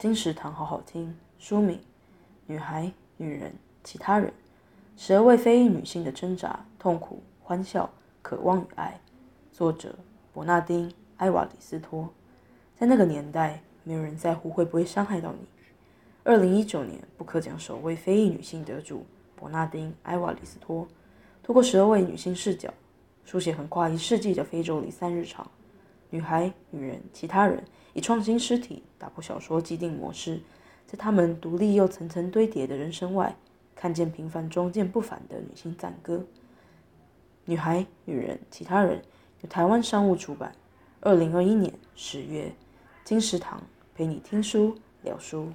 金石堂好好听。书名：女孩、女人、其他人。十二位非裔女性的挣扎、痛苦、欢笑、渴望与爱。作者：伯纳丁·埃瓦里斯托。在那个年代，没有人在乎会不会伤害到你。二零一九年，布克奖首位非裔女性得主伯纳丁·埃瓦里斯托，透过十二位女性视角，书写横跨一世纪的非洲离散日常。女孩、女人、其他人，以创新诗体打破小说既定模式，在他们独立又层层堆叠的人生外，看见平凡中见不凡的女性赞歌。女孩、女人、其他人，由台湾商务出版，二零二一年十月。金石堂陪你听书聊书。